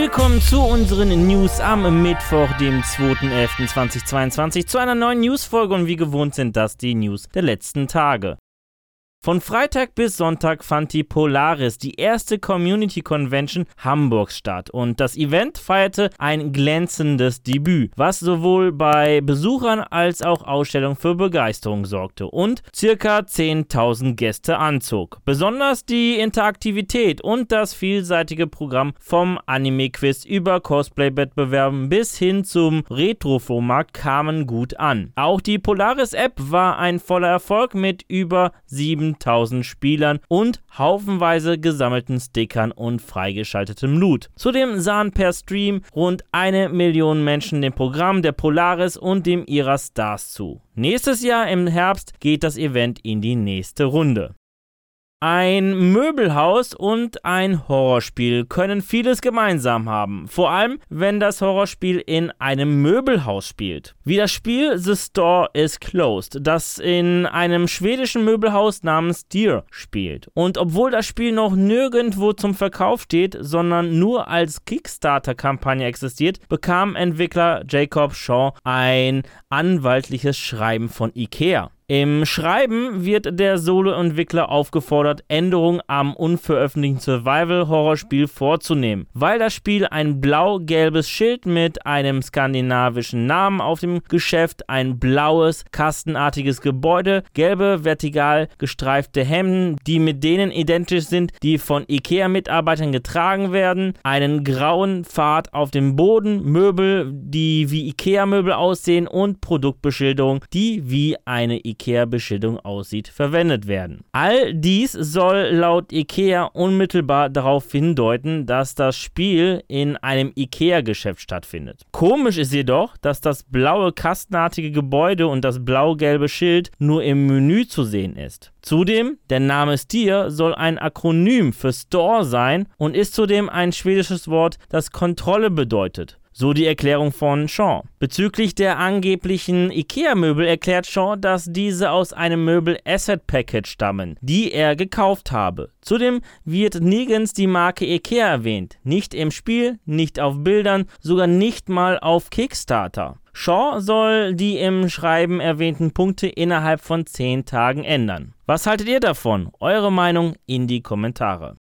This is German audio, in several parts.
Willkommen zu unseren News am Mittwoch, dem 2.11.2022, zu einer neuen Newsfolge und wie gewohnt sind das die News der letzten Tage. Von Freitag bis Sonntag fand die Polaris, die erste Community Convention Hamburgs statt und das Event feierte ein glänzendes Debüt, was sowohl bei Besuchern als auch Ausstellungen für Begeisterung sorgte und circa 10.000 Gäste anzog. Besonders die Interaktivität und das vielseitige Programm vom Anime-Quiz über Cosplay-Wettbewerben bis hin zum Retro-Flohmarkt kamen gut an. Auch die Polaris-App war ein voller Erfolg mit über 7 7000 Spielern und haufenweise gesammelten Stickern und freigeschaltetem Loot. Zudem sahen per Stream rund eine Million Menschen dem Programm der Polaris und dem ihrer Stars zu. Nächstes Jahr im Herbst geht das Event in die nächste Runde. Ein Möbelhaus und ein Horrorspiel können vieles gemeinsam haben, vor allem wenn das Horrorspiel in einem Möbelhaus spielt. Wie das Spiel The Store is Closed, das in einem schwedischen Möbelhaus namens Deer spielt. Und obwohl das Spiel noch nirgendwo zum Verkauf steht, sondern nur als Kickstarter-Kampagne existiert, bekam Entwickler Jacob Shaw ein anwaltliches Schreiben von IKEA. Im Schreiben wird der Solo-Entwickler aufgefordert, Änderungen am unveröffentlichten Survival-Horrorspiel vorzunehmen. Weil das Spiel ein blau-gelbes Schild mit einem skandinavischen Namen auf dem Geschäft, ein blaues, kastenartiges Gebäude, gelbe, vertikal gestreifte Hemden, die mit denen identisch sind, die von IKEA-Mitarbeitern getragen werden, einen grauen Pfad auf dem Boden, Möbel, die wie IKEA-Möbel aussehen und Produktbeschilderung, die wie eine IKEA IKEA-Beschilderung aussieht, verwendet werden. All dies soll laut IKEA unmittelbar darauf hindeuten, dass das Spiel in einem IKEA-Geschäft stattfindet. Komisch ist jedoch, dass das blaue kastenartige Gebäude und das blau-gelbe Schild nur im Menü zu sehen ist. Zudem, der Name Stier soll ein Akronym für Store sein und ist zudem ein schwedisches Wort, das Kontrolle bedeutet. So die Erklärung von Shaw. Bezüglich der angeblichen IKEA-Möbel erklärt Shaw, dass diese aus einem Möbel-Asset-Package stammen, die er gekauft habe. Zudem wird nirgends die Marke IKEA erwähnt. Nicht im Spiel, nicht auf Bildern, sogar nicht mal auf Kickstarter. Shaw soll die im Schreiben erwähnten Punkte innerhalb von 10 Tagen ändern. Was haltet ihr davon? Eure Meinung in die Kommentare.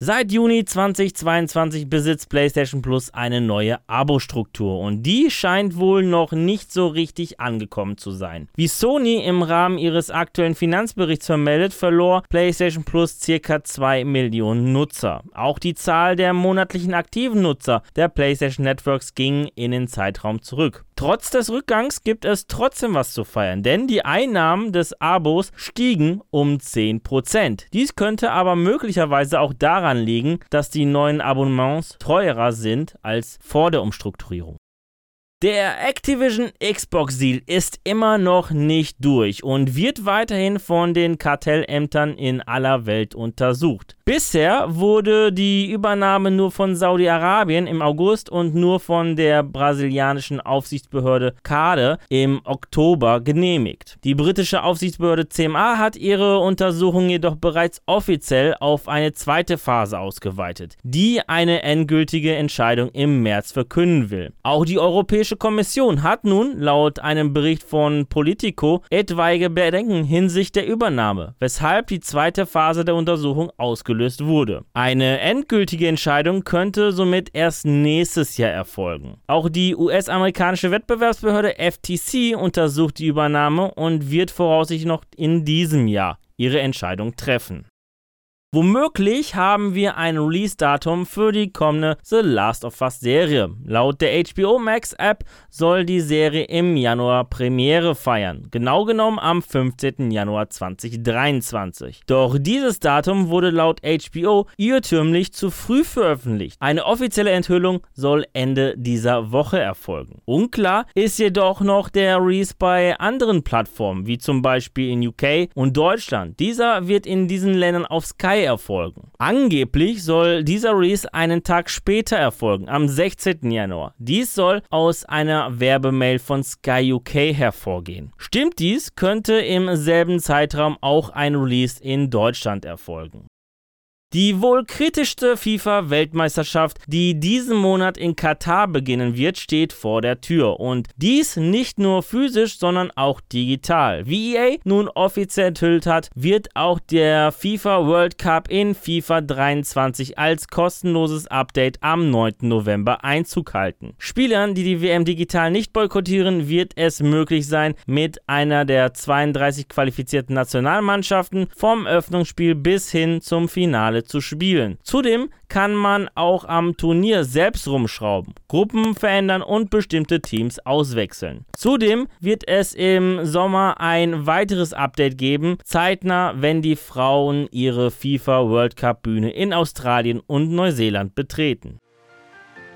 Seit Juni 2022 besitzt PlayStation Plus eine neue Abo-Struktur und die scheint wohl noch nicht so richtig angekommen zu sein. Wie Sony im Rahmen ihres aktuellen Finanzberichts vermeldet, verlor PlayStation Plus circa 2 Millionen Nutzer. Auch die Zahl der monatlichen aktiven Nutzer der PlayStation Networks ging in den Zeitraum zurück. Trotz des Rückgangs gibt es trotzdem was zu feiern, denn die Einnahmen des Abos stiegen um 10%. Dies könnte aber möglicherweise auch daran liegen, dass die neuen Abonnements teurer sind als vor der Umstrukturierung. Der Activision Xbox Deal ist immer noch nicht durch und wird weiterhin von den Kartellämtern in aller Welt untersucht. Bisher wurde die Übernahme nur von Saudi-Arabien im August und nur von der brasilianischen Aufsichtsbehörde CADE im Oktober genehmigt. Die britische Aufsichtsbehörde CMA hat ihre Untersuchung jedoch bereits offiziell auf eine zweite Phase ausgeweitet, die eine endgültige Entscheidung im März verkünden will. Auch die Europäische Kommission hat nun laut einem Bericht von Politico etwaige Bedenken hinsichtlich der Übernahme, weshalb die zweite Phase der Untersuchung ausgelöst wurde. Eine endgültige Entscheidung könnte somit erst nächstes Jahr erfolgen. Auch die US-amerikanische Wettbewerbsbehörde FTC untersucht die Übernahme und wird voraussichtlich noch in diesem Jahr ihre Entscheidung treffen. Womöglich haben wir ein Release-Datum für die kommende The Last of Us Serie. Laut der HBO Max App soll die Serie im Januar Premiere feiern. Genau genommen am 15. Januar 2023. Doch dieses Datum wurde laut HBO irrtümlich zu früh veröffentlicht. Eine offizielle Enthüllung soll Ende dieser Woche erfolgen. Unklar ist jedoch noch der Release bei anderen Plattformen, wie zum Beispiel in UK und Deutschland. Dieser wird in diesen Ländern auf Sky erfolgen. Angeblich soll dieser Release einen Tag später erfolgen, am 16. Januar. Dies soll aus einer Werbemail von Sky UK hervorgehen. Stimmt dies, könnte im selben Zeitraum auch ein Release in Deutschland erfolgen. Die wohl kritischste FIFA-Weltmeisterschaft, die diesen Monat in Katar beginnen wird, steht vor der Tür. Und dies nicht nur physisch, sondern auch digital. Wie EA nun offiziell enthüllt hat, wird auch der FIFA World Cup in FIFA 23 als kostenloses Update am 9. November Einzug halten. Spielern, die die WM digital nicht boykottieren, wird es möglich sein, mit einer der 32 qualifizierten Nationalmannschaften vom Öffnungsspiel bis hin zum Finale Finale zu spielen. Zudem kann man auch am Turnier selbst rumschrauben, Gruppen verändern und bestimmte Teams auswechseln. Zudem wird es im Sommer ein weiteres Update geben, zeitnah, wenn die Frauen ihre FIFA World Cup Bühne in Australien und Neuseeland betreten.